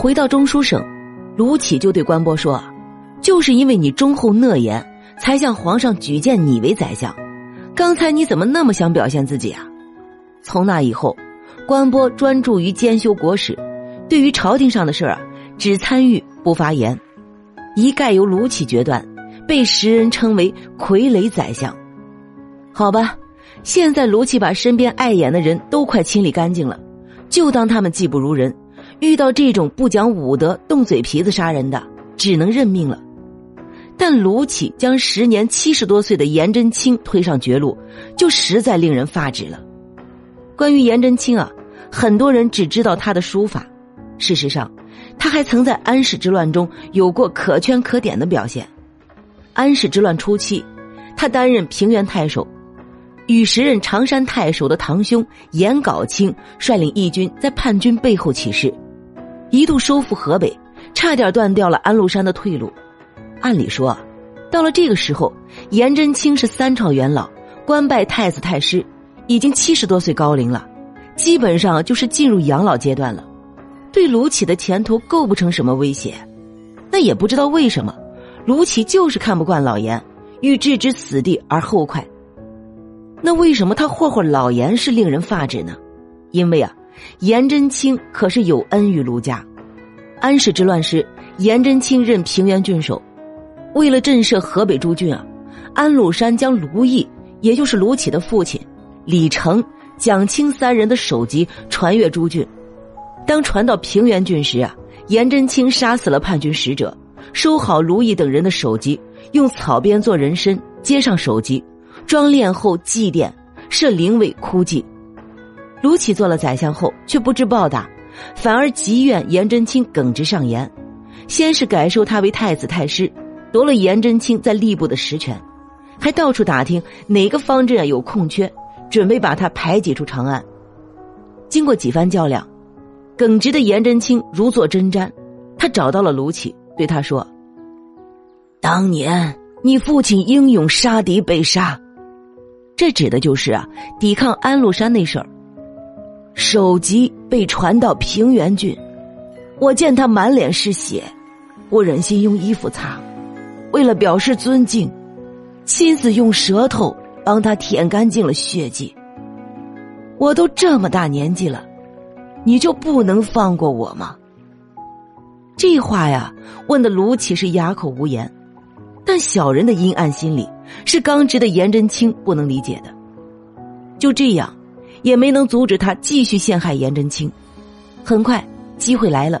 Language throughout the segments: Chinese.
回到中书省，卢杞就对关波说：“就是因为你忠厚讷言，才向皇上举荐你为宰相。刚才你怎么那么想表现自己啊？”从那以后，关波专注于兼修国史，对于朝廷上的事儿啊，只参与不发言，一概由卢杞决断，被时人称为“傀儡宰相”。好吧，现在卢杞把身边碍眼的人都快清理干净了，就当他们技不如人。遇到这种不讲武德、动嘴皮子杀人的，只能认命了。但卢杞将时年七十多岁的颜真卿推上绝路，就实在令人发指了。关于颜真卿啊，很多人只知道他的书法，事实上，他还曾在安史之乱中有过可圈可点的表现。安史之乱初期，他担任平原太守。与时任常山太守的堂兄颜杲卿率领义军在叛军背后起事，一度收复河北，差点断掉了安禄山的退路。按理说，到了这个时候，颜真卿是三朝元老，官拜太子太师，已经七十多岁高龄了，基本上就是进入养老阶段了，对卢杞的前途构不成什么威胁。那也不知道为什么，卢杞就是看不惯老颜，欲置之死地而后快。那为什么他霍霍老颜是令人发指呢？因为啊，颜真卿可是有恩于卢家。安史之乱时，颜真卿任平原郡守，为了震慑河北诸郡啊，安禄山将卢毅，也就是卢杞的父亲，李成、蒋钦三人的首级传阅诸郡。当传到平原郡时啊，颜真卿杀死了叛军使者，收好卢毅等人的首级，用草编做人参，接上首级。装殓后祭奠，设灵位哭祭。卢杞做了宰相后，却不知报答，反而极怨颜真卿耿直上言。先是改授他为太子太师，夺了颜真卿在吏部的实权，还到处打听哪个方阵有空缺，准备把他排挤出长安。经过几番较量，耿直的颜真卿如坐针毡，他找到了卢杞，对他说：“当年你父亲英勇杀敌被杀。”这指的就是啊，抵抗安禄山那事儿。首级被传到平原郡，我见他满脸是血，不忍心用衣服擦，为了表示尊敬，亲自用舌头帮他舔干净了血迹。我都这么大年纪了，你就不能放过我吗？这话呀，问的卢杞是哑口无言。但小人的阴暗心理是刚直的颜真卿不能理解的，就这样，也没能阻止他继续陷害颜真卿。很快，机会来了，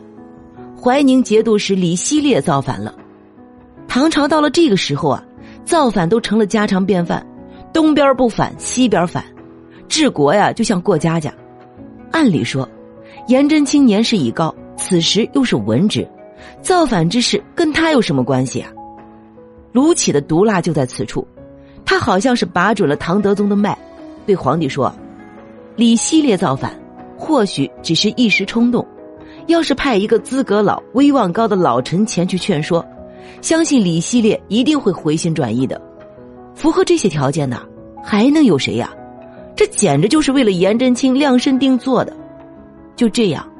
怀宁节度使李希烈造反了。唐朝到了这个时候啊，造反都成了家常便饭，东边不反西边反，治国呀就像过家家。按理说，颜真卿年事已高，此时又是文职，造反之事跟他有什么关系啊？卢杞的毒辣就在此处，他好像是把准了唐德宗的脉，对皇帝说：“李希烈造反，或许只是一时冲动。要是派一个资格老、威望高的老臣前去劝说，相信李希烈一定会回心转意的。符合这些条件的，还能有谁呀？这简直就是为了颜真卿量身定做的。就这样，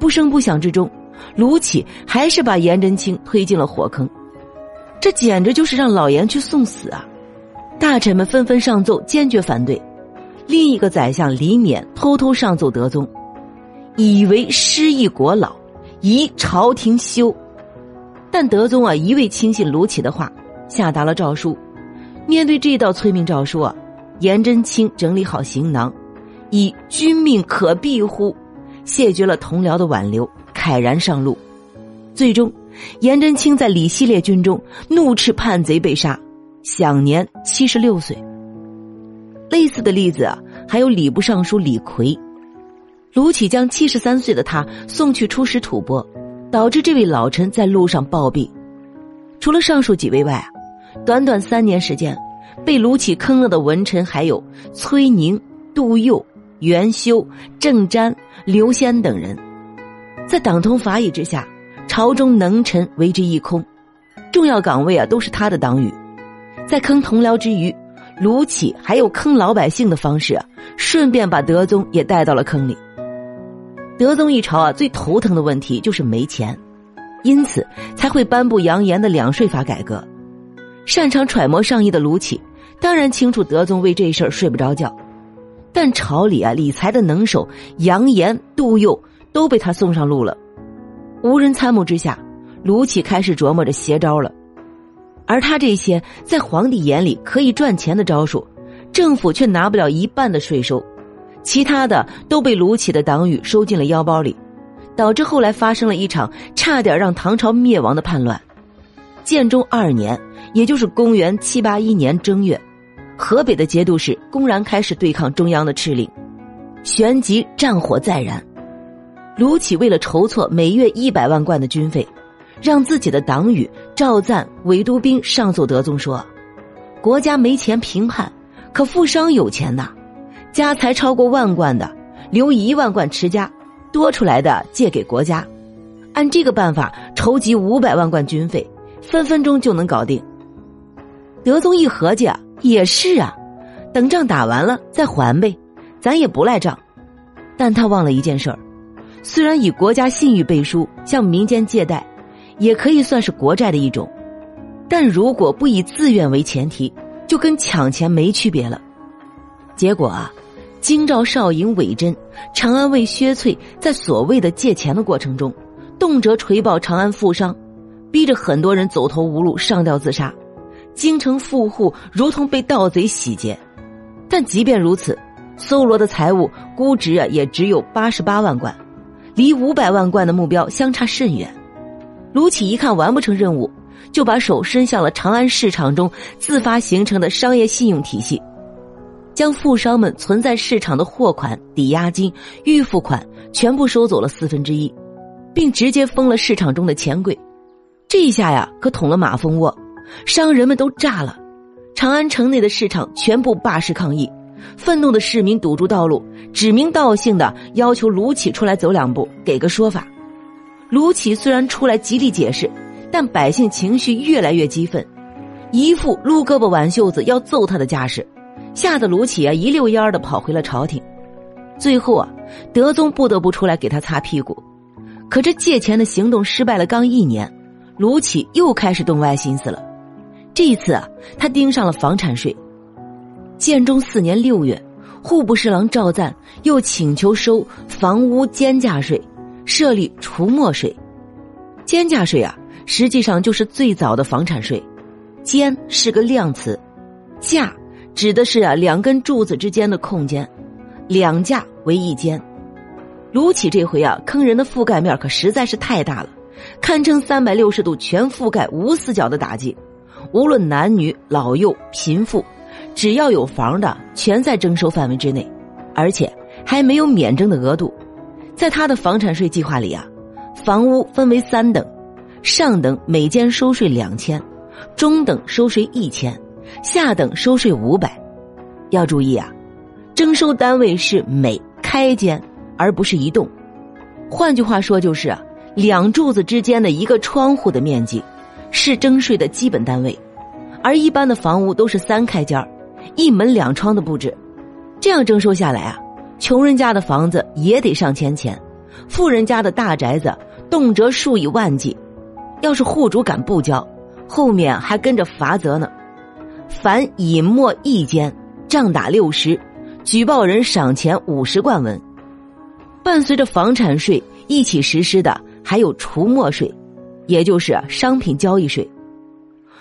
不声不响之中，卢杞还是把颜真卿推进了火坑。”这简直就是让老颜去送死啊！大臣们纷纷上奏，坚决反对。另一个宰相李勉偷偷上奏德宗，以为失意国老，宜朝廷休。但德宗啊，一味轻信卢杞的话，下达了诏书。面对这道催命诏书啊，颜真卿整理好行囊，以“君命可避乎”，谢绝了同僚的挽留，慨然上路。最终。颜真卿在李希烈军中怒斥叛贼被杀，享年七十六岁。类似的例子啊，还有礼部尚书李逵。卢杞将七十三岁的他送去出使吐蕃，导致这位老臣在路上暴毙。除了上述几位外啊，短短三年时间，被卢杞坑了的文臣还有崔宁、杜佑、袁修、郑瞻、刘仙等人，在党同伐异之下。朝中能臣为之一空，重要岗位啊都是他的党羽，在坑同僚之余，卢杞还有坑老百姓的方式，顺便把德宗也带到了坑里。德宗一朝啊，最头疼的问题就是没钱，因此才会颁布扬言的两税法改革。擅长揣摩上意的卢杞，当然清楚德宗为这事儿睡不着觉，但朝里啊理财的能手杨炎、杜佑都被他送上路了。无人参谋之下，卢杞开始琢磨着邪招了。而他这些在皇帝眼里可以赚钱的招数，政府却拿不了一半的税收，其他的都被卢杞的党羽收进了腰包里，导致后来发生了一场差点让唐朝灭亡的叛乱。建中二年。也就是公元七八一年正月，河北的节度使公然开始对抗中央的敕令，旋即战火再燃。卢杞为了筹措每月一百万贯的军费，让自己的党羽赵赞、韦都兵上奏德宗说：“国家没钱平叛，可富商有钱呐，家财超过万贯的留一万贯持家，多出来的借给国家，按这个办法筹集五百万贯军费，分分钟就能搞定。”德宗一合计啊，也是啊，等仗打完了再还呗，咱也不赖账。但他忘了一件事儿，虽然以国家信誉背书向民间借贷，也可以算是国债的一种，但如果不以自愿为前提，就跟抢钱没区别了。结果啊，京兆少尹韦真、长安卫薛翠在所谓的借钱的过程中，动辄锤爆长安富商，逼着很多人走投无路上吊自杀。京城富户如同被盗贼洗劫，但即便如此，搜罗的财物估值啊也只有八十八万贯，离五百万贯的目标相差甚远。卢杞一看完不成任务，就把手伸向了长安市场中自发形成的商业信用体系，将富商们存在市场的货款、抵押金、预付款全部收走了四分之一，并直接封了市场中的钱柜。这一下呀，可捅了马蜂窝。商人们都炸了，长安城内的市场全部罢市抗议，愤怒的市民堵住道路，指名道姓的要求卢杞出来走两步，给个说法。卢杞虽然出来极力解释，但百姓情绪越来越激愤，一副撸胳膊挽袖子要揍他的架势，吓得卢杞啊一溜烟的跑回了朝廷。最后啊，德宗不得不出来给他擦屁股。可这借钱的行动失败了刚一年，卢杞又开始动歪心思了。这一次啊，他盯上了房产税。建中四年六月，户部侍郎赵赞又请求收房屋间价税，设立除没税。间价税啊，实际上就是最早的房产税。间是个量词，价指的是啊两根柱子之间的空间，两价为一间。卢杞这回啊，坑人的覆盖面可实在是太大了，堪称三百六十度全覆盖、无死角的打击。无论男女老幼贫富，只要有房的，全在征收范围之内，而且还没有免征的额度。在他的房产税计划里啊，房屋分为三等，上等每间收税两千，中等收税一千，下等收税五百。要注意啊，征收单位是每开间，而不是一栋。换句话说，就是，两柱子之间的一个窗户的面积。是征税的基本单位，而一般的房屋都是三开间一门两窗的布置。这样征收下来啊，穷人家的房子也得上千钱，富人家的大宅子动辄数以万计。要是户主敢不交，后面还跟着罚则呢。凡隐没一间，杖打六十，举报人赏钱五十贯文。伴随着房产税一起实施的，还有除没税。也就是商品交易税，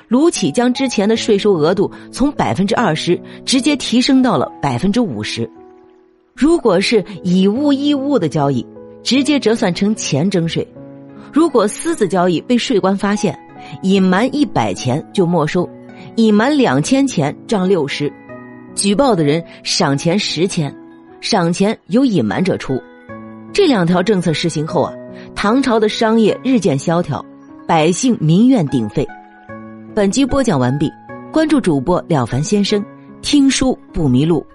卢杞将之前的税收额度从百分之二十直接提升到了百分之五十。如果是以物易物的交易，直接折算成钱征税；如果私自交易被税官发现，隐瞒一百钱就没收，隐瞒两千钱账六十，举报的人赏钱十千，赏钱由隐瞒者出。这两条政策实行后啊，唐朝的商业日渐萧条。百姓民怨鼎沸。本集播讲完毕，关注主播了凡先生，听书不迷路。